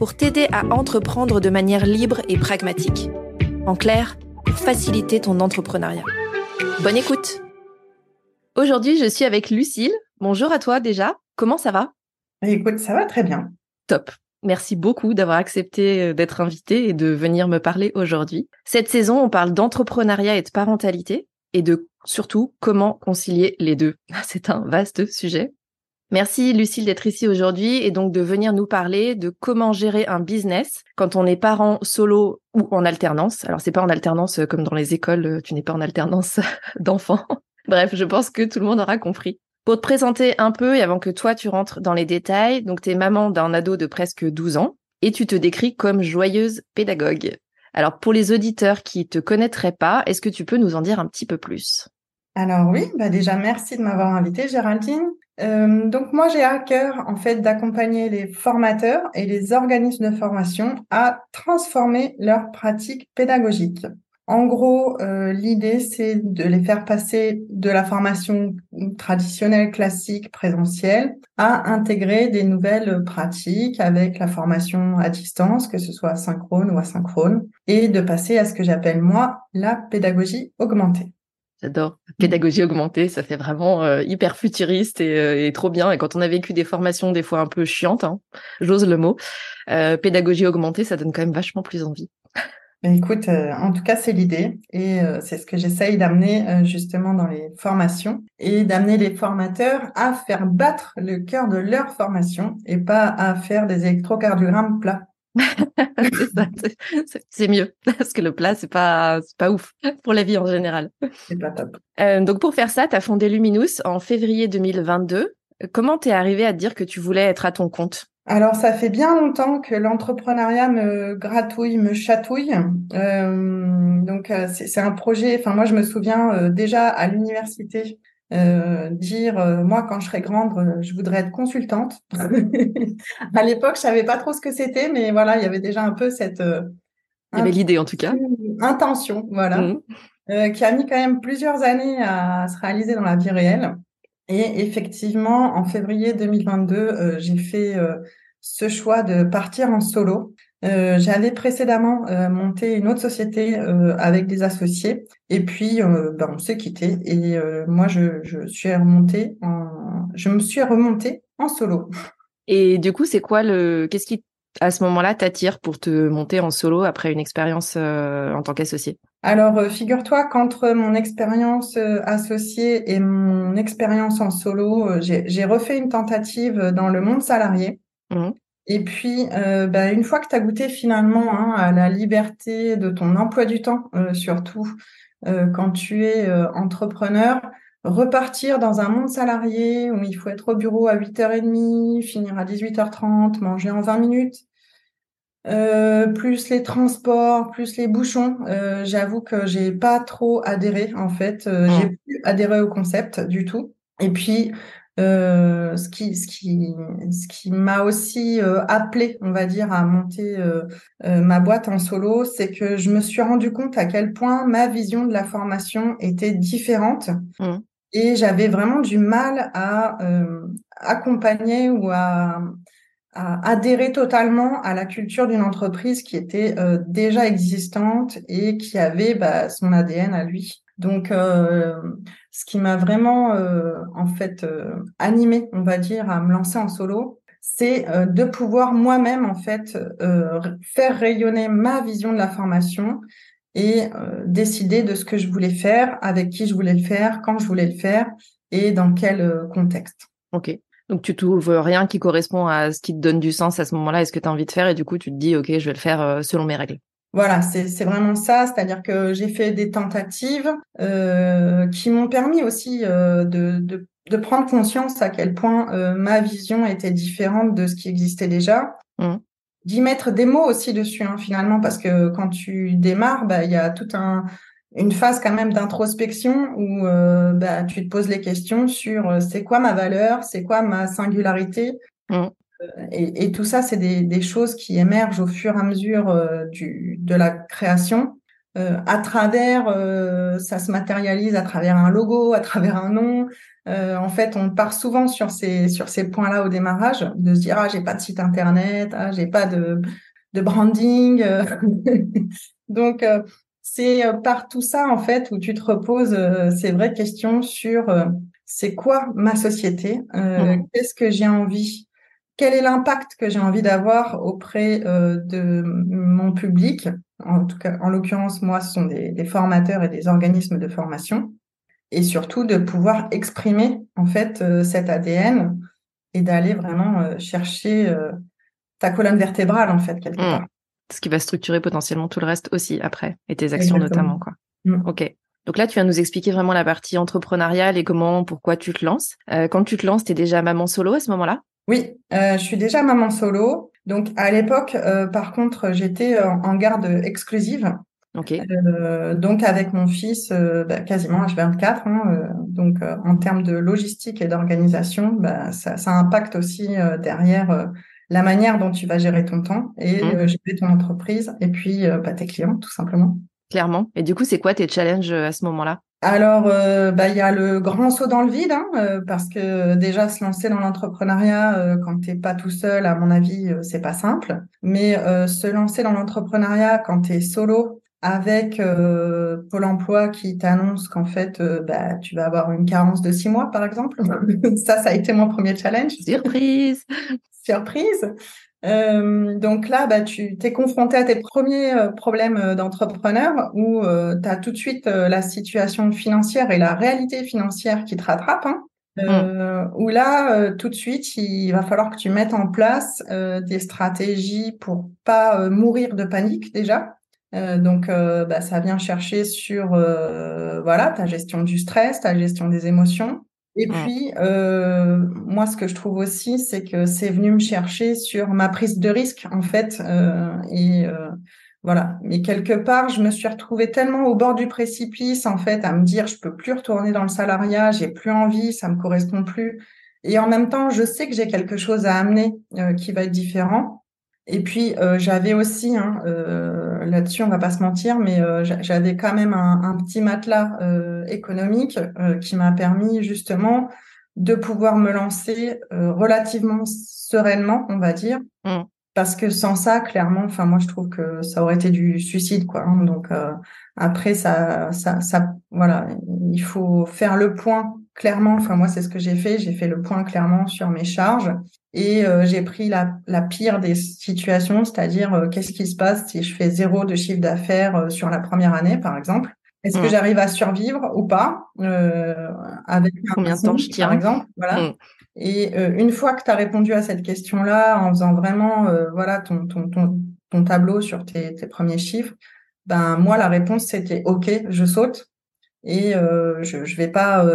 pour t'aider à entreprendre de manière libre et pragmatique. En clair, pour faciliter ton entrepreneuriat. Bonne écoute Aujourd'hui, je suis avec Lucille. Bonjour à toi déjà. Comment ça va? Écoute, ça va très bien. Top. Merci beaucoup d'avoir accepté euh, d'être invité et de venir me parler aujourd'hui. Cette saison, on parle d'entrepreneuriat et de parentalité et de surtout comment concilier les deux. C'est un vaste sujet. Merci Lucille d'être ici aujourd'hui et donc de venir nous parler de comment gérer un business quand on est parent solo ou en alternance. Alors c'est pas en alternance euh, comme dans les écoles, euh, tu n'es pas en alternance d'enfants. Bref, je pense que tout le monde aura compris. Pour te présenter un peu et avant que toi tu rentres dans les détails, donc tu es maman d'un ado de presque 12 ans et tu te décris comme joyeuse pédagogue. Alors pour les auditeurs qui te connaîtraient pas, est-ce que tu peux nous en dire un petit peu plus? Alors oui, bah déjà merci de m'avoir invité Géraldine. Euh, donc moi j'ai à cœur en fait d'accompagner les formateurs et les organismes de formation à transformer leurs pratiques pédagogiques. En gros, euh, l'idée c'est de les faire passer de la formation traditionnelle classique présentielle à intégrer des nouvelles pratiques avec la formation à distance, que ce soit synchrone ou asynchrone, et de passer à ce que j'appelle moi la pédagogie augmentée. J'adore. Pédagogie augmentée, ça fait vraiment euh, hyper futuriste euh, et, trop bien. Et quand on a vécu des formations des fois un peu chiantes, hein, j'ose le mot, euh, pédagogie augmentée, ça donne quand même vachement plus envie. écoute, en tout cas, c'est l'idée et c'est ce que j'essaye d'amener justement dans les formations et d'amener les formateurs à faire battre le cœur de leur formation et pas à faire des électrocardiogrammes plats. C'est mieux parce que le plat c'est pas c'est pas ouf pour la vie en général. C'est pas top. Euh, donc pour faire ça, tu as fondé Luminous en février 2022. Comment t'es arrivé à te dire que tu voulais être à ton compte? Alors, ça fait bien longtemps que l'entrepreneuriat me gratouille, me chatouille. Euh, donc, euh, c'est un projet. Enfin, moi, je me souviens déjà à l'université, euh, dire euh, moi quand je serai grande euh, je voudrais être consultante. À l'époque je savais pas trop ce que c'était mais voilà il y avait déjà un peu cette il y avait l'idée en tout cas. intention voilà mmh. qui a mis quand même plusieurs années à se réaliser dans la vie réelle. Et effectivement en février 2022 j'ai fait ce choix de partir en solo euh, j'avais précédemment euh, monté une autre société euh, avec des associés et puis ben, on s'est quitté et moi je, je, suis remontée en je me suis remontée en solo. Et du coup, c'est quoi le qu'est-ce qui à ce moment-là t'attire pour te monter en solo après une expérience en tant qu'associé? Alors figure-toi qu'entre mon expérience associée et mon expérience en solo, j'ai refait une tentative dans le monde salarié. Mmh. Et puis, euh, bah, une fois que tu as goûté finalement hein, à la liberté de ton emploi du temps, euh, surtout euh, quand tu es entrepreneur, repartir dans un monde salarié où il faut être au bureau à 8h30, finir à 18h30, manger en 20 minutes, plus les transports, plus les bouchons, j'avoue que j'ai pas trop adhéré en fait, j'ai mmh. plus adhéré au concept du tout. Et puis, euh, ce qui, ce qui, ce qui m'a aussi euh, appelé, on va dire, à monter euh, ma boîte en solo, c'est que je me suis rendu compte à quel point ma vision de la formation était différente. Mmh. Et j'avais vraiment du mal à accompagner ou à, à, adhérer totalement à la culture d'une entreprise qui était déjà existante et qui avait bah, son ADN à lui. Donc, euh, ce qui m'a vraiment, euh, en fait, euh, animé, on va dire, à me lancer en solo, c'est de pouvoir moi-même, en fait, faire rayonner ma vision de la formation et décider de ce que je voulais faire, avec qui je voulais le faire, quand je voulais le faire et dans quel contexte. Ok. Donc tu trouves rien qui correspond à ce qui te donne du sens à ce moment-là, est ce que tu as envie de faire, et du coup tu te dis ok, je vais le faire selon mes règles. Voilà, c'est vraiment ça, c'est-à-dire que j'ai fait des tentatives euh, qui m'ont permis aussi euh, de, de, de, prendre conscience à quel point euh, ma vision était différente de ce qui existait déjà. Mmh. d'y mettre des mots aussi dessus, hein, finalement, parce que quand tu démarres, bah, il y a toute un, une phase quand même d'introspection où euh, bah, tu te poses les questions sur euh, c'est quoi ma valeur, c'est quoi ma singularité. Mmh. Euh, et, et, tout ça, c'est des, des, choses qui émergent au fur et à mesure du, de la création. à travers, ça se matérialise à travers un logo, à travers un nom, euh, en fait, on part souvent sur ces sur ces points-là au démarrage, de se dire ah j'ai pas de site internet, ah j'ai pas de de branding. Euh. Donc euh, c'est par tout ça en fait où tu te reposes ces vraies questions sur c'est quoi ma société, mmh. qu'est-ce que j'ai envie, quel est l'impact que j'ai envie d'avoir auprès de mon public? En tout cas, en l'occurrence, moi, ce sont des, des formateurs et des organismes de formation et surtout de pouvoir exprimer en fait euh, cet ADN et d'aller vraiment euh, chercher euh, ta colonne vertébrale en fait quelque mmh. part. Ce qui va structurer potentiellement tout le reste aussi après et tes actions notamment quoi. Mmh. Ok. Donc là, tu vas nous expliquer vraiment la partie entrepreneuriale et comment, pourquoi tu te lances. quand tu te lances, tu es déjà maman solo à ce moment-là? Oui, je suis déjà maman solo. Donc à l'époque, par contre, j'étais en garde exclusive. Euh, donc avec mon fils, euh, bah, quasiment H24. Hein, euh, donc en termes de logistique et d'organisation, bah, ça, ça, impacte aussi derrière la manière dont tu vas gérer ton temps et mmh. gérer ton entreprise et puis bah, tes clients tout simplement. Clairement. Et du coup, c'est quoi tes challenges à ce moment-là? Alors, bah, il y a le grand saut dans le vide, hein, parce que déjà se lancer dans l'entrepreneuriat quand t'es pas tout seul, à mon avis, c'est pas simple. Mais se lancer dans l'entrepreneuriat quand tu es solo, avec euh, Pôle Emploi qui t'annonce qu'en fait, euh, bah, tu vas avoir une carence de six mois, par exemple. ça, ça a été mon premier challenge. Surprise. Surprise. Euh, donc là, bah, tu t'es confronté à tes premiers euh, problèmes d'entrepreneur où tu as tout de suite la situation financière et la réalité financière qui te rattrape. Hein. Mm. Où là, tout de suite, il va falloir que tu mettes en place des stratégies pour pas mourir de panique déjà. Euh, donc, euh, bah, ça vient chercher sur euh, voilà ta gestion du stress, ta gestion des émotions. Et puis, moi, ce que je trouve aussi, c'est que c'est venu me chercher sur ma prise de risque, en fait. et voilà. Mais quelque part, je me suis retrouvée tellement au bord du précipice, en fait, à me dire, je peux plus retourner dans le salariat, j'ai plus envie, ça me correspond plus. Et en même temps, je sais que j'ai quelque chose à amener qui va être différent. Et puis euh, j'avais aussi, hein, euh, là-dessus on va pas se mentir, mais euh, j'avais quand même un, petit matelas économique qui m'a permis justement de pouvoir me lancer relativement sereinement, on va dire, mmh. parce que sans ça, clairement, enfin moi je trouve que ça aurait été du suicide, quoi. Hein. donc après ça, ça, ça, voilà, il faut faire le point clairement. Enfin moi c'est ce que j'ai fait, j'ai fait le point clairement sur mes charges et euh, j'ai pris la, la, pire des situations, c'est-à-dire euh, qu'est-ce qui se passe si je fais zéro de chiffre d'affaires euh, sur la première année, par exemple? Est-ce que mmh. j'arrive à survivre ou pas avec combien de temps je tiens, par exemple, voilà. Mmh. Et une fois que tu as répondu à cette question-là, en faisant vraiment voilà ton, ton, ton, ton, tableau sur tes, tes, premiers chiffres, ben moi la réponse c'était OK, je saute et je je vais pas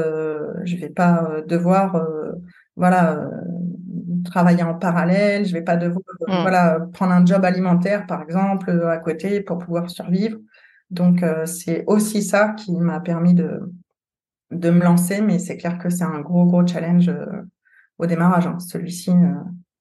je vais pas devoir voilà travailler en parallèle, je vais pas devoir mmh. voilà prendre un job alimentaire par exemple euh, à côté pour pouvoir survivre. Donc euh, c'est aussi ça qui m'a permis de de me lancer, mais c'est clair que c'est un gros gros challenge euh, au démarrage. Hein. Celui-ci,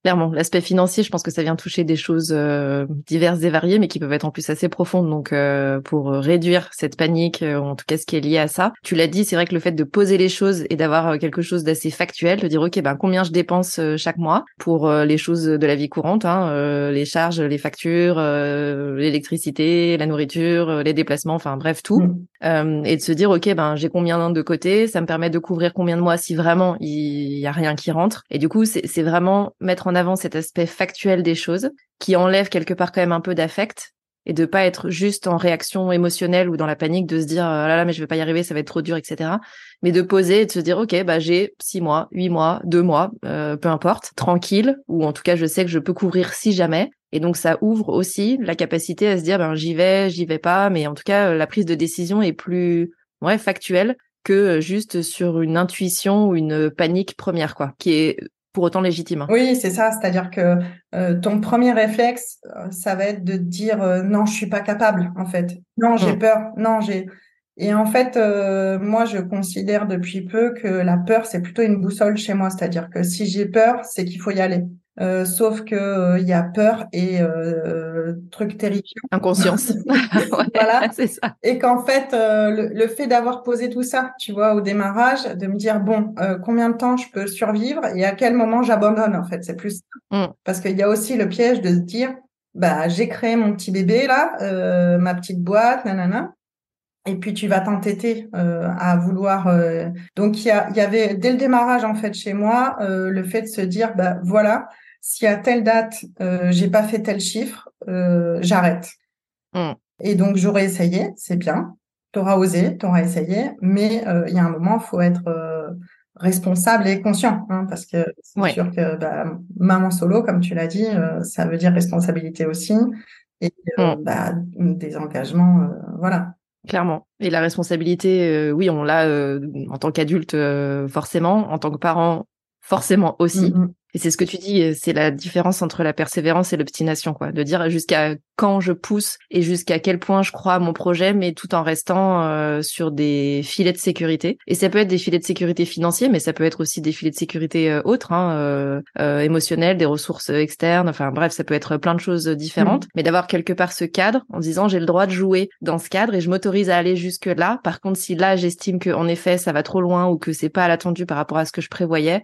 Clairement, l'aspect financier, je pense que ça vient toucher des choses euh, diverses et variées, mais qui peuvent être en plus assez profondes. Donc, euh, pour réduire cette panique, euh, en tout cas ce qui est lié à ça, tu l'as dit, c'est vrai que le fait de poser les choses et d'avoir quelque chose d'assez factuel, de dire ok, ben combien je dépense chaque mois pour les choses de la vie courante, hein, les charges, les factures, l'électricité, la nourriture, les déplacements, enfin bref tout, mmh. et de se dire ok, ben j'ai combien de côté, ça me permet de couvrir combien de mois si vraiment il y a rien qui rentre. Et du coup, c'est vraiment mettre en avant cet aspect factuel des choses qui enlève quelque part quand même un peu d'affect et de pas être juste en réaction émotionnelle ou dans la panique de se dire oh là là mais je vais pas y arriver ça va être trop dur etc mais de poser et de se dire ok bah j'ai six mois huit mois deux mois euh, peu importe tranquille ou en tout cas je sais que je peux couvrir si jamais et donc ça ouvre aussi la capacité à se dire ben j'y vais j'y vais pas mais en tout cas la prise de décision est plus ouais factuelle que juste sur une intuition ou une panique première quoi qui est pour autant légitime. Oui, c'est ça. C'est-à-dire que ton premier réflexe, ça va être de dire non, je suis pas capable, en fait. Non, j'ai mmh. peur. Non, j'ai. Et en fait, moi, je considère depuis peu que la peur, c'est plutôt une boussole chez moi. C'est-à-dire que si j'ai peur, c'est qu'il faut y aller. Euh, sauf que euh, il y a peur et euh, truc terrifiant. Inconscience. voilà. C'est ça. Et qu'en fait, euh, le, fait d'avoir posé tout ça, tu vois, au démarrage, de me dire bon, combien de temps je peux survivre et à quel moment j'abandonne, en fait, c'est plus mm. parce qu'il y a aussi le piège de se dire bah j'ai créé mon petit bébé là, ma petite boîte, nanana. Et puis tu vas t'entêter à vouloir. Donc il y, a, y avait dès le démarrage en fait chez moi le fait de se dire bah voilà si à telle date, euh, j'ai pas fait tel chiffre, euh, j'arrête. Mm. Et donc, j'aurais essayé, c'est bien. Tu auras osé, tu auras essayé, mais euh, il y a un moment, il faut être euh, responsable et conscient, hein, parce que c'est sûr que bah, maman solo, comme tu l'as dit, ça veut dire responsabilité aussi, et mm. bah, des engagements, voilà. Clairement. Et la responsabilité, oui, on l'a en tant qu'adulte forcément, en tant que parent forcément aussi. Mm, et c'est ce que tu dis, c'est la différence entre la persévérance et l'obstination, quoi. De dire jusqu'à quand je pousse et jusqu'à quel point je crois à mon projet, mais tout en restant euh, sur des filets de sécurité. Et ça peut être des filets de sécurité financiers, mais ça peut être aussi des filets de sécurité euh, autres, hein, euh, euh, émotionnels, des ressources externes. Enfin bref, ça peut être plein de choses différentes. Mmh. Mais d'avoir quelque part ce cadre en disant j'ai le droit de jouer dans ce cadre et je m'autorise à aller jusque là. Par contre, si là j'estime que en effet ça va trop loin ou que c'est pas à l'attendu par rapport à ce que je prévoyais,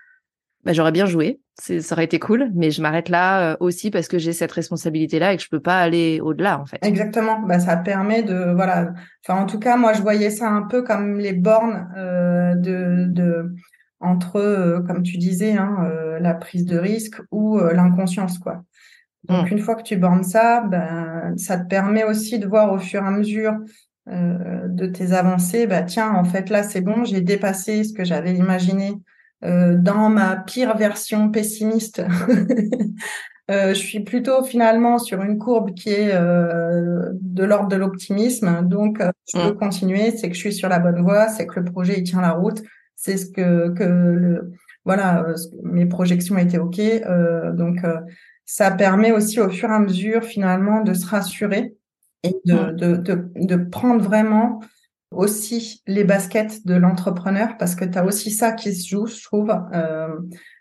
bah, j'aurais bien joué, ça aurait été cool, mais je m'arrête là euh, aussi parce que j'ai cette responsabilité-là et que je peux pas aller au-delà en fait. Exactement, bah, ça permet de voilà, enfin en tout cas moi je voyais ça un peu comme les bornes euh, de, de entre euh, comme tu disais hein, la prise de risque ou l'inconscience quoi. Donc mmh. une fois que tu bornes ça, ben ça te permet aussi de voir au fur et à mesure de tes avancées, bah tiens en fait là c'est bon, j'ai dépassé ce que j'avais imaginé euh, dans ma pire version pessimiste, euh, je suis plutôt finalement sur une courbe qui est euh, de l'ordre de l'optimisme. Donc, je peux mm. continuer. C'est que je suis sur la bonne voie. C'est que le projet il tient la route. C'est ce que que le voilà, mes projections étaient ok. donc, ça permet aussi au fur et à mesure finalement de se rassurer et de, mm. de, de, de prendre vraiment aussi les baskets de l'entrepreneur parce que tu as aussi ça qui se joue, je trouve, euh,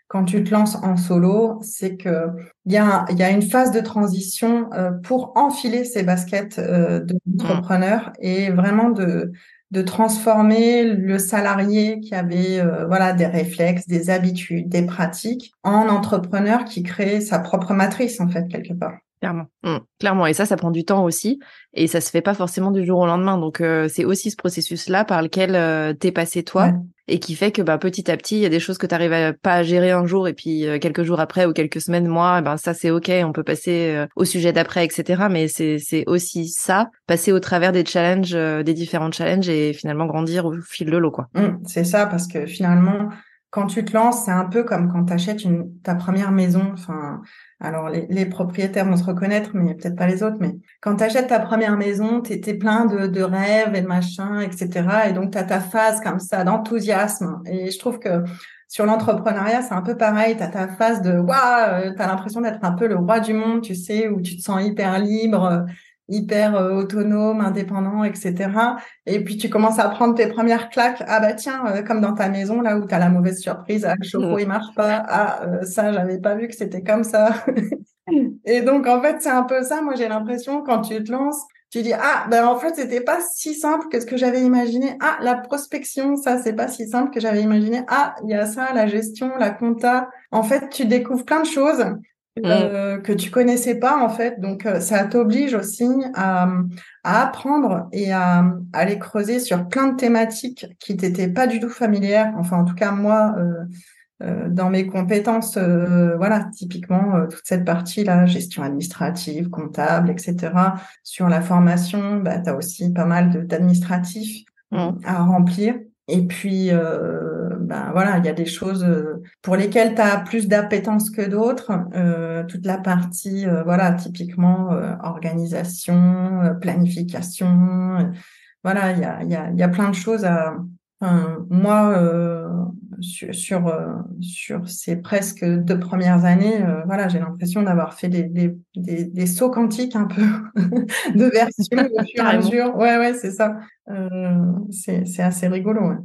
quand tu te lances en solo, c'est que il y a, y a une phase de transition euh, pour enfiler ces baskets euh, de l'entrepreneur et vraiment de de transformer le salarié qui avait euh, voilà des réflexes, des habitudes, des pratiques en entrepreneur qui crée sa propre matrice en fait quelque part. Clairement, mmh. clairement. Et ça, ça prend du temps aussi, et ça se fait pas forcément du jour au lendemain. Donc euh, c'est aussi ce processus-là par lequel euh, t'es passé toi, et qui fait que bah, petit à petit, il y a des choses que t'arrives à, pas à gérer un jour, et puis euh, quelques jours après ou quelques semaines, mois, eh ben ça c'est ok, on peut passer au sujet d'après, etc. Mais c'est c'est aussi ça, passer au travers des challenges, des différents challenges, et finalement grandir au fil de l'eau, quoi. Mmh, c'est ça, parce que finalement, quand tu te lances, c'est un peu comme quand tu achètes une, ta première maison. Enfin, alors, les, propriétaires vont se reconnaître, mais peut-être pas les autres. Mais quand tu achètes ta première maison, tu es, plein de, rêves et de machins, etc. Et donc, tu as ta phase comme ça d'enthousiasme. Et je trouve que sur l'entrepreneuriat, c'est un peu pareil. Tu as ta phase de waouh, tu as l'impression d'être un peu le roi du monde, tu sais, où tu te sens hyper libre hyper euh, autonome, indépendant, etc. Et puis tu commences à prendre tes premières claques. Ah bah tiens, euh, comme dans ta maison là où tu as la mauvaise surprise, ah, le chauffe-eau il marche pas. Ah euh, ça, j'avais pas vu que c'était comme ça. et donc en fait, c'est un peu ça. Moi, j'ai l'impression quand tu te lances, tu dis ah ben en fait c'était pas si simple que ce que j'avais imaginé ah la prospection ça c'est pas si simple que j'avais imaginé ah il y a ça la gestion la compta en fait tu découvres plein de choses. Euh, que tu connaissais pas en fait. Donc euh, ça t'oblige aussi à, à, apprendre et à, à, aller creuser sur plein de thématiques qui t'étaient pas du tout familières. Enfin en tout cas moi euh, euh dans mes compétences, voilà typiquement toute cette partie là, gestion administrative, comptable, etc. Sur la formation, bah, tu as aussi pas mal d'administratifs mm. à remplir. Et puis, euh, ben voilà, il y a des choses euh, pour lesquelles tu as plus d'appétence que d'autres. Euh, toute la partie, euh, voilà, typiquement organisation, planification. voilà, il y a, y, a, y a plein de choses à. Enfin, moi, sur sur, sur, ces presque deux premières années, voilà, j'ai l'impression d'avoir fait des, des, des, des, sauts quantiques un peu de version au fur et à mesure. Ouais, ouais, c'est ça. c'est assez rigolo. Ouais.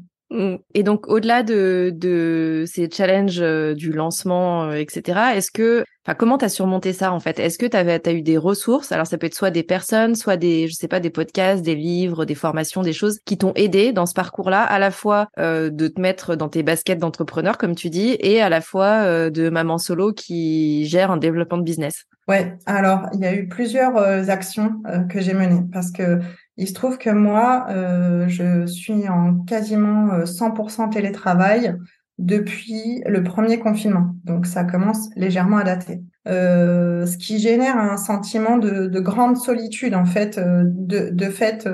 Et donc, au-delà de, de, ces challenges euh, du lancement, euh, etc., est-ce que, enfin, comment tu as surmonté ça en fait? Est-ce que tu as eu des ressources? Alors, ça peut être soit des personnes, soit des, je sais pas, des podcasts, des livres, des formations, des choses qui t'ont aidé dans ce parcours-là, à la fois euh, de te mettre dans tes baskets d'entrepreneur, comme tu dis, et à la fois de maman solo qui gère un développement de business? Ouais. Alors, il y a eu plusieurs actions que j'ai menées parce que il se trouve que moi, euh, je suis en quasiment 100% euh, télétravail depuis le premier confinement. Donc ça commence légèrement à dater. Euh, ce qui génère un sentiment de, de grande solitude en fait, de, fait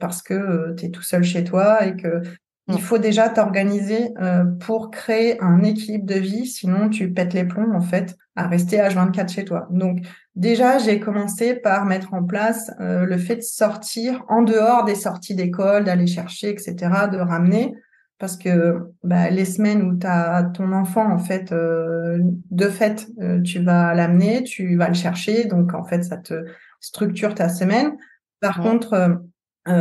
parce que tu es tout seul chez toi et que il faut déjà t'organiser pour créer un équilibre de vie, sinon tu pètes les plombs en fait à rester H24 chez toi. Donc déjà, j'ai commencé par mettre en place euh, le fait de sortir en dehors des sorties d'école, d'aller chercher, etc., de ramener. Parce que bah, les semaines où tu as ton enfant, en fait, euh, de fait, euh, tu vas l'amener, tu vas le chercher. Donc, en fait, ça te structure ta semaine. Par contre,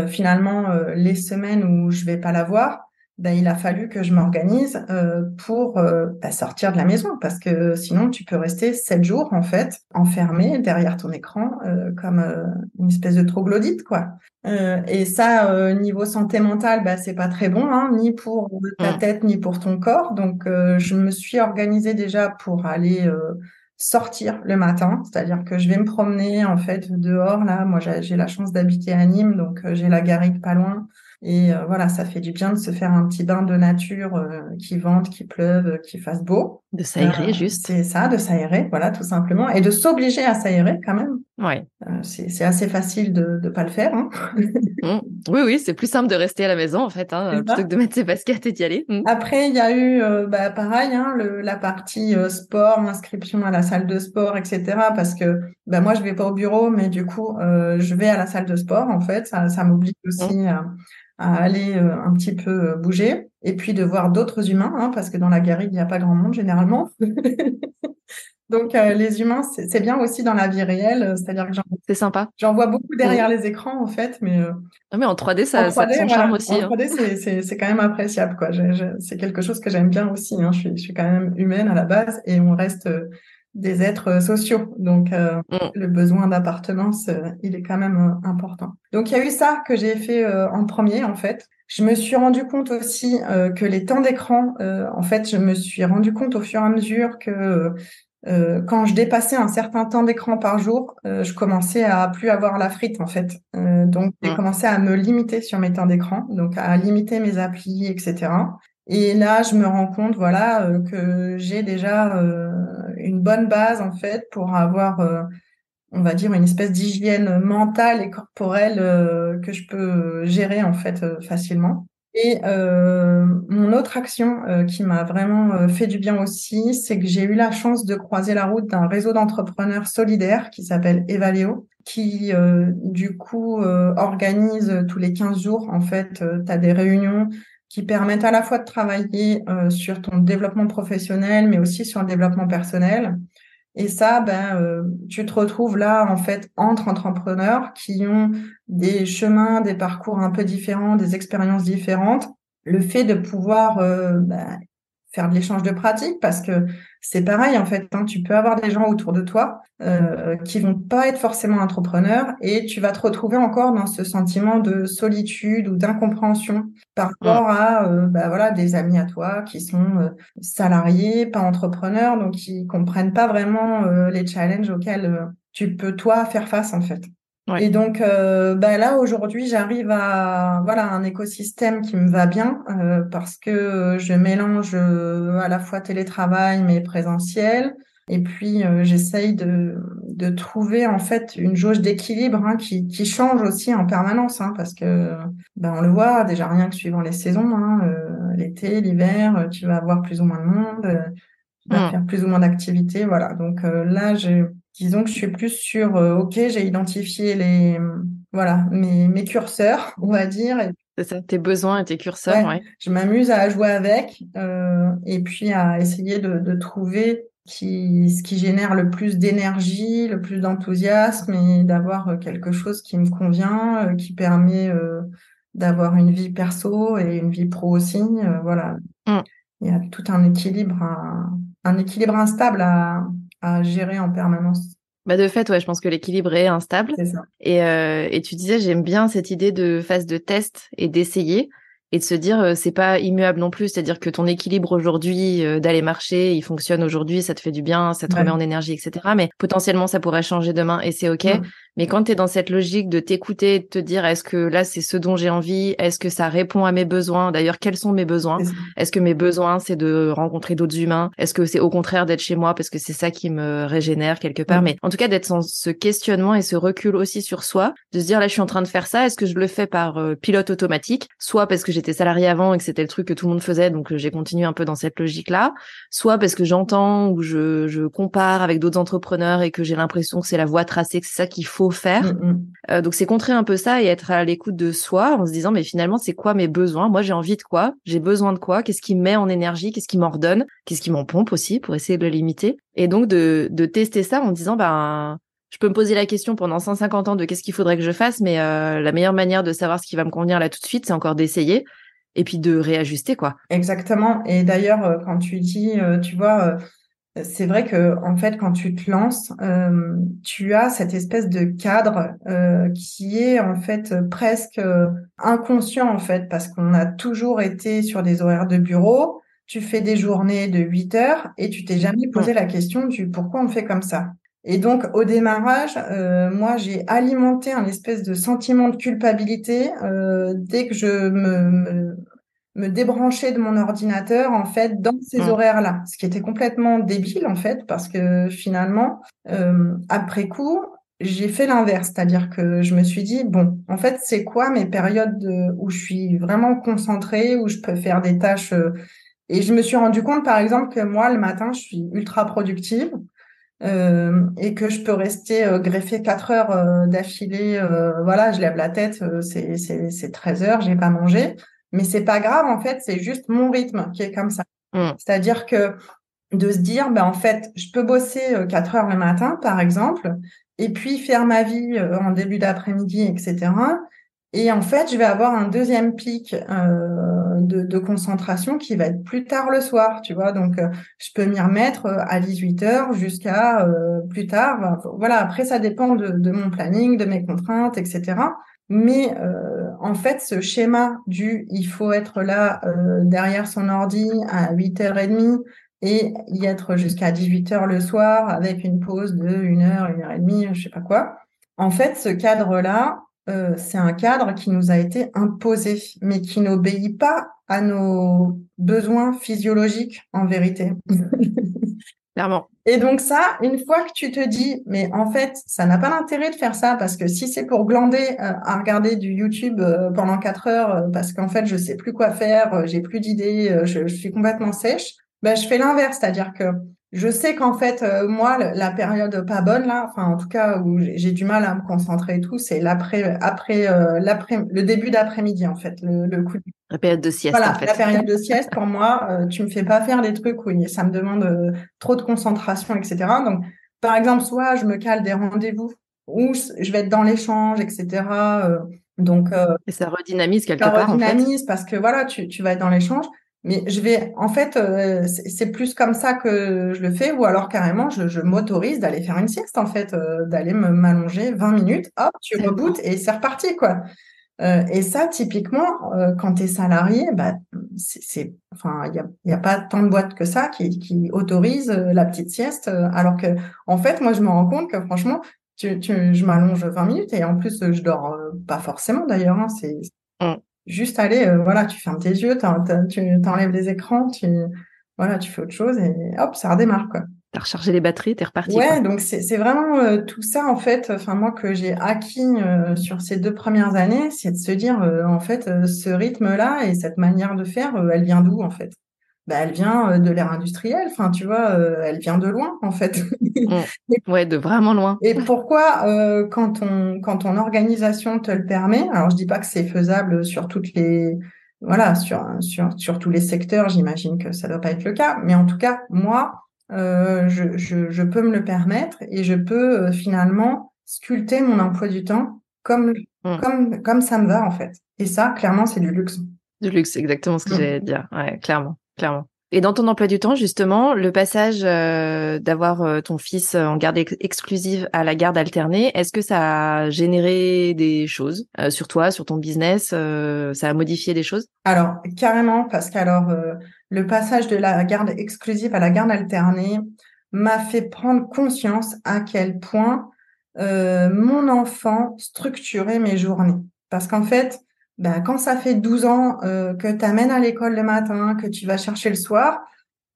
finalement, les semaines où je vais pas l'avoir, ben, il a fallu que je m'organise euh, pour euh, bah, sortir de la maison parce que sinon tu peux rester sept jours en fait enfermé derrière ton écran euh, comme une espèce de troglodyte quoi. et ça niveau santé mentale bah c'est pas très bon hein, ni pour ta mmh. tête ni pour ton corps donc je me suis organisée déjà pour aller sortir le matin, c'est-à-dire que je vais me promener en fait dehors là. Moi j'ai la chance d'habiter à Nîmes donc j'ai la garrigue pas loin. Et euh, voilà, ça fait du bien de se faire un petit bain de nature euh, qui vente, qui pleuve, qui fasse beau. De s'aérer, euh, juste. C'est ça, de s'aérer, voilà, tout simplement. Et de s'obliger à s'aérer quand même. Ouais. c'est assez facile de ne pas le faire. Hein. Mmh. Oui, oui, c'est plus simple de rester à la maison, en fait, hein, plutôt que de mettre ses baskets et d'y aller. Mmh. Après, il y a eu, bah, pareil, hein, le, la partie sport, inscription à la salle de sport, etc. Parce que bah, moi, je vais pas au bureau, mais du coup, je vais à la salle de sport, en fait. Ça, ça m'oblige mmh. aussi à à aller euh, un petit peu euh, bouger et puis de voir d'autres humains, parce que dans la garrigue, il n'y a pas grand monde généralement. Donc euh, les humains, c'est bien aussi dans la vie réelle, c'est-à-dire que c'est sympa. J'en vois beaucoup derrière les écrans en fait, mais ah, mais en 3D ça, ça son charme aussi. En 3D hein. c'est quand même appréciable quoi. C'est quelque chose que j'aime bien aussi. Hein. Je, suis, je suis quand même humaine à la base et on reste des êtres euh, sociaux. Donc, euh, mm. le besoin d'appartenance, euh, il est quand même important. Donc, il y a eu ça que j'ai fait en premier, en fait. Je me suis rendu compte aussi que les temps d'écran, en fait, je me suis rendu compte au fur et à mesure que quand je dépassais un certain temps d'écran par jour, je commençais à plus avoir la frite, en fait. donc, j'ai mm. commencé à me limiter sur mes temps d'écran, donc à limiter mes applis, etc. Et là, je me rends compte, voilà, que j'ai déjà une bonne base en fait pour avoir, euh, on va dire, une espèce d'hygiène mentale et corporelle euh, que je peux gérer en fait euh, facilement. Et mon autre action qui m'a vraiment fait du bien aussi, c'est que j'ai eu la chance de croiser la route d'un réseau d'entrepreneurs solidaires qui s'appelle Evaleo, qui du coup organise tous les 15 jours, en fait, tu as des réunions qui permettent à la fois de travailler euh, sur ton développement professionnel, mais aussi sur le développement personnel. Et ça, ben, euh, tu te retrouves là, en fait, entre entrepreneurs qui ont des chemins, des parcours un peu différents, des expériences différentes. Le fait de pouvoir euh, ben, faire de l'échange de pratiques parce que c'est pareil en fait. Hein, tu peux avoir des gens autour de toi euh, qui vont pas être forcément entrepreneurs et tu vas te retrouver encore dans ce sentiment de solitude ou d'incompréhension par rapport à euh, bah, voilà des amis à toi qui sont euh, salariés, pas entrepreneurs, donc qui comprennent pas vraiment euh, les challenges auxquels tu peux toi faire face en fait. Et donc euh, bah là aujourd'hui j'arrive à voilà un écosystème qui me va bien euh, parce que je mélange euh, à la fois télétravail mais présentiel. Et puis j'essaye de, de trouver en fait une jauge d'équilibre hein, qui, qui change aussi en permanence hein, parce que ben on le voit déjà rien que suivant les saisons hein, l'été l'hiver tu vas avoir plus ou moins de monde tu vas mmh. faire plus ou moins d'activités voilà. Donc là j'ai disons que je suis plus sur, euh, ok, j'ai identifié les, voilà, mes, mes curseurs, on va dire, C'est ça, tes besoins et tes curseurs, ouais. Je m'amuse à jouer avec et puis à essayer de, de trouver qui, ce qui génère le plus d'énergie, le plus d'enthousiasme et d'avoir quelque chose qui me convient, qui permet d'avoir une vie perso et une vie pro aussi. voilà. Mm. Il y a tout un équilibre, un équilibre instable à, à gérer en permanence. Bah de fait, ouais, je pense que l'équilibre est instable. Ça. Et, euh, et tu disais, j'aime bien cette idée de phase de test et d'essayer et de se dire euh, c'est pas immuable non plus, c'est-à-dire que ton équilibre aujourd'hui euh, d'aller marcher, il fonctionne aujourd'hui, ça te fait du bien, ça te remet en énergie, etc. Mais potentiellement ça pourrait changer demain et c'est ok. Mais quand tu es dans cette logique de t'écouter, de te dire est-ce que là c'est ce dont j'ai envie, est-ce que ça répond à mes besoins? D'ailleurs, quels sont mes besoins? Est-ce que mes besoins c'est de rencontrer d'autres humains? Est-ce que c'est au contraire d'être chez moi parce que c'est ça qui me régénère quelque part? Mais en tout cas d'être dans ce questionnement et ce recul aussi sur soi, de se dire là je suis en train de faire ça, est-ce que je le fais par euh, pilote automatique, soit parce que j'étais salarié avant et que c'était le truc que tout le monde faisait donc euh, j'ai continué un peu dans cette logique là, soit parce que j'entends ou je, je compare avec d'autres entrepreneurs et que j'ai l'impression que c'est la voie tracée, que c'est ça qu'il faut faire. Mm, mm. Euh, donc c'est contrer un peu ça et être à l'écoute de soi en se disant mais finalement c'est quoi mes besoins? Moi j'ai envie de quoi? J'ai besoin de quoi? Qu'est-ce qui me met en énergie? Qu'est-ce qui m'ordonne? Qu'est-ce qui m'en pompe aussi pour essayer de le limiter? Et donc de, de tester ça en disant ben je peux me poser la question pendant 150 ans de qu'est-ce qu'il faudrait que je fasse, mais euh, la meilleure manière de savoir ce qui va me convenir là tout de suite, c'est encore d'essayer et puis de réajuster quoi. Exactement. Et d'ailleurs, euh, quand tu dis, tu vois, c'est vrai que en fait, quand tu te lances, euh, tu as cette espèce de cadre euh, qui est en fait presque euh, inconscient en fait, parce qu'on a toujours été sur des horaires de bureau. Tu fais des journées de 8 heures et tu t'es jamais posé la question du pourquoi on fait comme ça. Et donc au démarrage, moi j'ai alimenté un espèce de sentiment de culpabilité dès que je me me débrancher de mon ordinateur en fait dans ces mmh. horaires-là, ce qui était complètement débile en fait parce que finalement euh, après coup j'ai fait l'inverse, c'est-à-dire que je me suis dit bon en fait c'est quoi mes périodes de, où je suis vraiment concentrée, où je peux faire des tâches euh, et je me suis rendu compte par exemple que moi le matin je suis ultra productive. Euh, et que je peux rester euh, greffé 4 heures euh, d'affilée, voilà, je lève la tête, c'est c'est 13 heures, j'ai pas mangé. Mais c'est pas grave, en fait, c'est juste mon rythme qui est comme ça. Mm. C'est-à-dire que de se dire, ben, en fait, je peux bosser 4 euh, heures le matin, par exemple, et puis faire ma vie euh, en début d'après-midi, etc. Et en fait, je vais avoir un deuxième pic euh, de, concentration qui va être plus tard le soir, tu vois. Donc, je peux m'y remettre à 18 heures jusqu'à plus tard. Voilà, après, ça dépend de, de, mon planning, de mes contraintes, etc. Mais euh, en fait, ce schéma du il faut être là euh, derrière son ordi à 8h30 et y être jusqu'à 18h le soir avec une pause de 1 heure, 1 heure et demie, je sais pas quoi. En fait, ce cadre-là, euh, c'est un cadre qui nous a été imposé, mais qui n'obéit pas à nos besoins physiologiques en vérité. Clairement. Et donc ça, une fois que tu te dis, mais en fait, ça n'a pas d'intérêt de faire ça parce que si c'est pour glander euh, à regarder du YouTube euh, pendant quatre heures euh, parce qu'en fait je sais plus quoi faire, j'ai plus d'idées, je, suis complètement sèche, ben je fais l'inverse, c'est-à-dire que je sais qu'en fait, euh, moi, la période pas bonne là, enfin en tout cas où j'ai du mal à me concentrer et tout, c'est l'après, après, euh, l'après, le début d'après-midi en fait, le, le coup. La période de sieste. Voilà, en fait. la période de sieste pour moi, euh, tu me fais pas faire des trucs où ça me demande trop de concentration, etc. Donc, par exemple, soit je me cale des rendez-vous ou je vais être dans l'échange, etc. donc. et ça redynamise quelque ça part. Ça redynamise parce que voilà, tu, tu vas être dans l'échange. Mais je vais, en fait, euh, c'est plus comme ça que je le fais, ou alors carrément, je, je m'autorise d'aller faire une sieste, en fait, euh, d'aller me m'allonger 20 minutes, hop, tu rebootes et c'est reparti, quoi. Euh, et ça, typiquement, euh, quand tu es salarié, bah, c'est, enfin, il n'y a, y a pas tant de boîtes que ça qui, qui autorisent la petite sieste, alors que, en fait, moi, je me rends compte que, franchement, tu, tu, je m'allonge 20 minutes et en plus, je dors pas forcément d'ailleurs. Hein, c'est mmh juste aller, euh, voilà, tu fermes tes yeux, tu t'enlèves les écrans, tu, voilà, tu fais autre chose et hop, ça redémarre, quoi. T'as rechargé les batteries, t'es reparti. Ouais, donc c'est vraiment euh, tout ça en fait. Enfin moi que j'ai acquis euh, sur ces deux premières années, c'est de se dire en fait ce rythme-là et cette manière de faire, elle vient d'où en fait? Bah, elle vient de l'ère industrielle. Enfin, tu vois, elle vient de loin, en fait. Mmh. ouais, de vraiment loin. Et pourquoi, euh, quand on, quand ton organisation te le permet, alors je dis pas que c'est faisable sur toutes les, voilà, sur, sur, sur tous les secteurs, j'imagine que ça doit pas être le cas, mais en tout cas, moi, euh, je, je, je, peux me le permettre et je peux euh, finalement sculpter mon emploi du temps comme, mmh. comme, comme ça me va, en fait. Et ça, clairement, c'est du luxe. Du luxe, exactement ce que mmh. j'allais dire. Ouais, clairement, clairement. Et dans ton emploi du temps, justement, le passage euh, d'avoir euh, ton fils en garde exclusive à la garde alternée, est-ce que ça a généré des choses euh, sur toi, sur ton business Ça a modifié des choses? Alors, carrément, parce qu'alors, le passage de la garde exclusive à la garde alternée m'a fait prendre conscience à quel point mon enfant structurait mes journées. Parce qu'en fait, ben, quand ça fait 12 ans euh, que tu amènes à l'école le matin, que tu vas chercher le soir,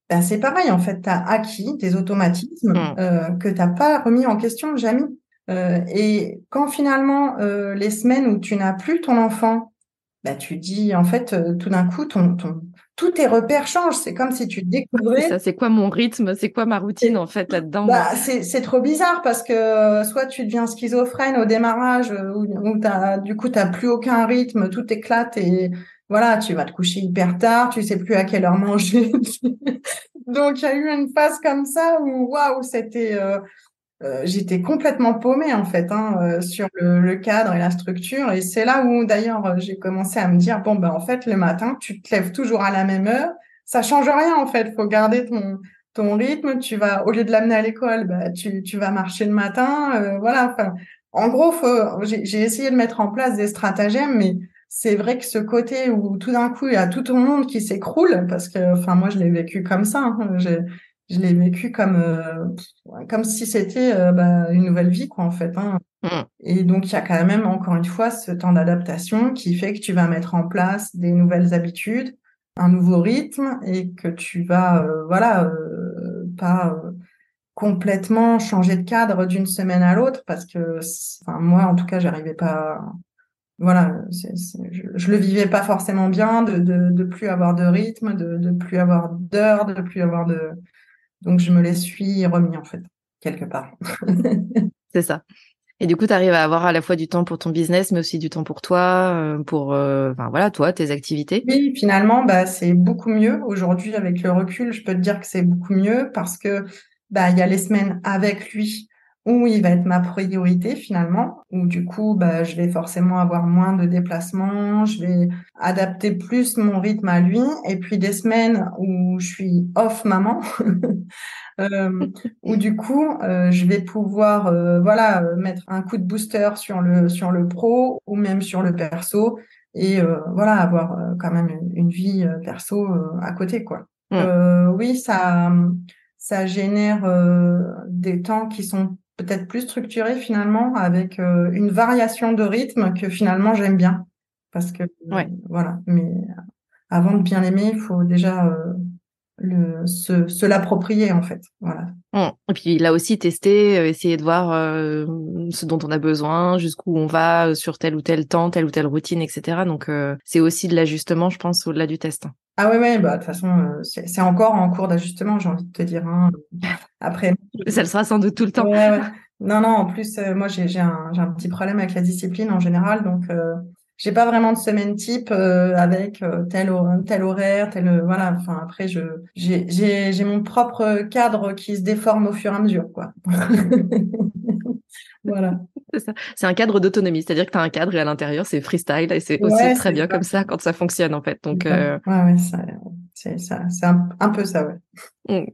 ben, c'est pareil, en fait, tu as acquis des automatismes mmh. euh, que tu n'as pas remis en question jamais. Euh, et quand finalement, euh, les semaines où tu n'as plus ton enfant, ben, tu dis, en fait, euh, tout d'un coup, ton, ton, tous tes repères changent. C'est comme si tu découvrais. Ça, c'est quoi mon rythme C'est quoi ma routine en fait là-dedans bah, C'est trop bizarre parce que soit tu deviens schizophrène au démarrage, euh, ou du coup tu n'as plus aucun rythme, tout éclate et voilà, tu vas te coucher hyper tard, tu sais plus à quelle heure manger. Donc il y a eu une phase comme ça où waouh, c'était euh, euh, j'étais complètement paumée en fait hein, euh, sur le, le, cadre et la structure. Et c'est là où d'ailleurs euh, j'ai commencé à me dire bon ben en fait le matin tu te lèves toujours à la même heure, ça change rien en fait. Faut garder ton ton rythme. Tu vas au lieu de l'amener à l'école, bah, tu tu vas marcher le matin. voilà. Enfin, en gros, j'ai essayé de mettre en place des stratagèmes, mais c'est vrai que ce côté où tout d'un coup il y a tout le monde qui s'écroule parce que enfin moi je l'ai vécu comme ça. Hein, je l'ai vécu comme euh, comme si c'était euh, bah, une nouvelle vie quoi en fait hein. mmh. et donc il y a quand même encore une fois ce temps d'adaptation qui fait que tu vas mettre en place des nouvelles habitudes un nouveau rythme et que tu vas euh, voilà pas complètement changer de cadre d'une semaine à l'autre parce que enfin moi en tout cas j'arrivais pas voilà je, je, le vivais pas forcément bien de, de, de plus avoir de rythme de, de plus avoir d'heures de plus avoir de donc, je me les suis remis, en fait, quelque part. c'est ça. Et du coup, tu arrives à avoir à la fois du temps pour ton business, mais aussi du temps pour toi, euh, pour, euh, enfin voilà, toi, tes activités. Oui, finalement, bah, c'est beaucoup mieux. Aujourd'hui, avec le recul, je peux te dire que c'est beaucoup mieux parce que bah, il y a les semaines avec lui où il va être ma priorité finalement, où du coup, bah, je vais forcément avoir moins de déplacements, je vais adapter plus mon rythme à lui, et puis des semaines où je suis off maman, euh, où du coup, euh, je vais pouvoir, euh, voilà, mettre un coup de booster sur le sur le pro ou même sur le perso, et voilà, avoir quand même une, vie perso à côté, quoi. Mmh. oui, ça ça génère des temps qui sont peut-être plus structuré finalement, avec euh, une variation de rythme que finalement j'aime bien. Parce que voilà, mais avant de bien l'aimer, il faut déjà euh, le, se, se l'approprier en fait. Voilà. Mmh. Et puis là aussi tester, euh, essayer de voir ce dont on a besoin, jusqu'où on va sur tel ou tel temps, telle ou telle routine, etc. Donc c'est aussi de l'ajustement, je pense, au-delà du test. Ah ouais, ouais, bah de toute façon, c'est encore en cours d'ajustement, j'ai envie de te dire. Hein. Après. Ça le sera sans doute tout le temps. Non, non, en plus, euh, moi, j'ai un, un, petit problème avec la discipline en général, donc euh, j'ai pas vraiment de semaine type euh, avec euh, tel, tel horaire, tel voilà. Enfin, après, je j'ai mon propre cadre qui se déforme au fur et à mesure, quoi. voilà. C'est un cadre d'autonomie, c'est-à-dire que tu as un cadre et à l'intérieur, c'est freestyle et c'est aussi très bien comme ça quand ça fonctionne, en fait. Donc, ouais, ouais, c'est un, un, peu ça, ouais.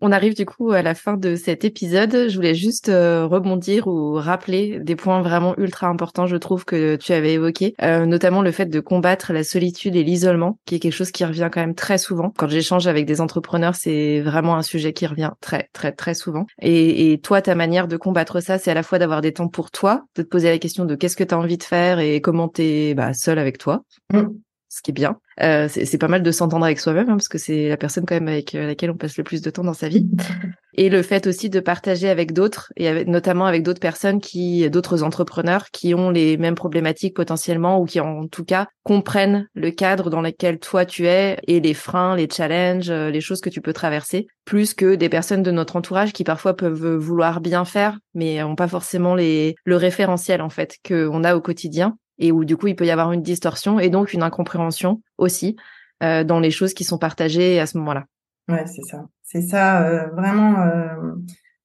Mm. On arrive du coup à la fin de cet épisode. Je voulais juste euh, rebondir ou rappeler des points vraiment ultra importants, je trouve, que tu avais évoqués, euh, notamment le fait de combattre la solitude et l'isolement, qui est quelque chose qui revient quand même très souvent. Quand j'échange avec des entrepreneurs, c'est vraiment un sujet qui revient très, très, très souvent. Et, et toi, ta manière de combattre ça, c'est à la fois d'avoir des temps pour toi, de te poser la question de qu'est-ce que tu as envie de faire et comment tu es bah, seul avec toi. Mmh. Ce qui est bien. Euh, c'est pas mal de s'entendre avec soi-même, hein, parce que c'est la personne quand même avec euh, laquelle on passe le plus de temps dans sa vie. Et le fait aussi de partager avec d'autres, et avec, notamment avec d'autres personnes qui, d'autres entrepreneurs qui ont les mêmes problématiques potentiellement, ou qui en tout cas comprennent le cadre dans lequel toi tu es, et les freins, les challenges, euh, les choses que tu peux traverser, plus que des personnes de notre entourage qui parfois peuvent vouloir bien faire, mais n'ont pas forcément les, le référentiel en fait qu'on a au quotidien et où du coup il peut y avoir une distorsion et donc une incompréhension aussi euh, dans les choses qui sont partagées à ce moment-là. Ouais, c'est ça. C'est ça, euh, vraiment euh,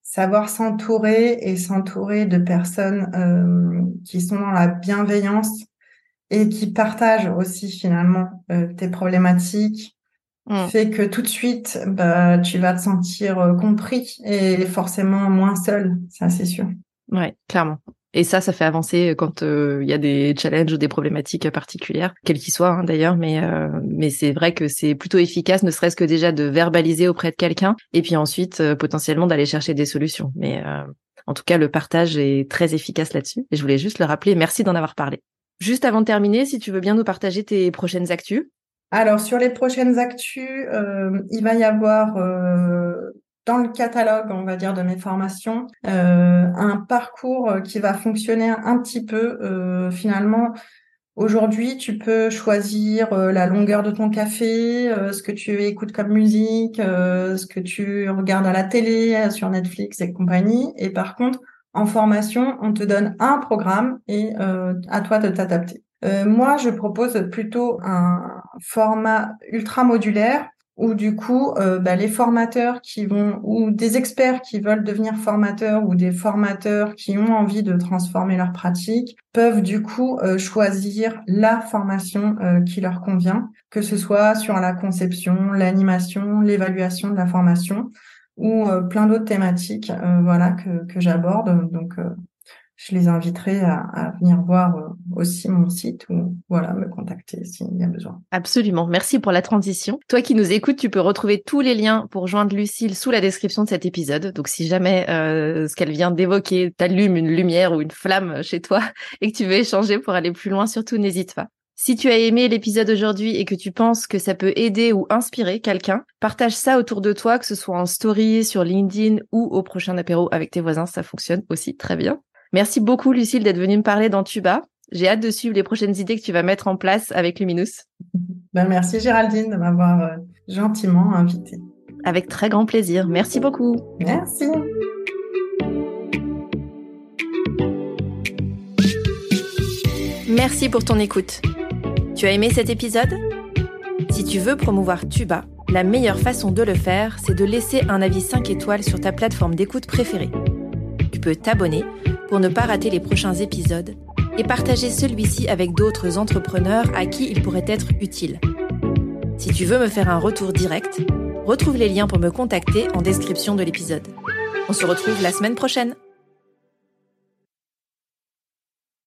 savoir s'entourer et s'entourer de personnes qui sont dans la bienveillance et qui partagent aussi finalement tes problématiques, mmh. fait que tout de suite, bah, tu vas te sentir compris et forcément moins seul, ça c'est sûr. Ouais, clairement. Et ça, ça fait avancer quand euh, il y a des challenges ou des problématiques particulières, quelles qu'ils soient hein, d'ailleurs. Mais euh, mais c'est vrai que c'est plutôt efficace, ne serait-ce que déjà de verbaliser auprès de quelqu'un, et puis ensuite euh, potentiellement d'aller chercher des solutions. Mais en tout cas, le partage est très efficace là-dessus. Et je voulais juste le rappeler. Merci d'en avoir parlé. Juste avant de terminer, si tu veux bien nous partager tes prochaines actus. Alors sur les prochaines actus, il va y avoir dans le catalogue, on va dire, de mes formations, euh, un parcours euh, qui va fonctionner un petit peu. Euh, finalement, aujourd'hui, tu peux choisir euh, la longueur de ton café, euh, ce que tu écoutes comme musique, ce que tu regardes à la télé, sur Netflix et compagnie. Et par contre, en formation, on te donne un programme et à toi de t'adapter. moi, je propose plutôt un format ultra modulaire où du coup euh, bah, les formateurs qui vont ou des experts qui veulent devenir formateurs ou des formateurs qui ont envie de transformer leur pratique peuvent du coup euh, choisir la formation euh, qui leur convient, que ce soit sur la conception, l'animation, l'évaluation de la formation ou plein d'autres thématiques voilà que, que j'aborde. Donc je les inviterai à, venir voir euh, aussi mon site ou voilà me contacter s'il y a besoin. Absolument. Merci pour la transition. Toi qui nous écoutes, tu peux retrouver tous les liens pour joindre Lucille sous la description de cet épisode. Donc si jamais euh, ce qu'elle vient d'évoquer t'allume une lumière ou une flamme chez toi et que tu veux échanger pour aller plus loin, surtout n'hésite pas. Si tu as aimé l'épisode aujourd'hui et que tu penses que ça peut aider ou inspirer quelqu'un, partage ça autour de toi, que ce soit en story, sur LinkedIn ou au prochain apéro avec tes voisins, ça fonctionne aussi très bien. Merci beaucoup, Lucille, d'être venue me parler dans Tuba. J'ai hâte de suivre les prochaines idées que tu vas mettre en place avec Luminous. Ben, merci, Géraldine, de m'avoir euh, gentiment invitée. Avec très grand plaisir. Merci beaucoup. Merci. Merci pour ton écoute. Tu as aimé cet épisode? Si tu veux promouvoir Tuba, la meilleure façon de le faire, c'est de laisser un avis 5 étoiles sur ta plateforme d'écoute préférée. Tu peux t'abonner pour ne pas rater les prochains épisodes et partager celui-ci avec d'autres entrepreneurs à qui il pourrait être utile. Si tu veux me faire un retour direct, retrouve les liens pour me contacter en description de l'épisode. On se retrouve la semaine prochaine.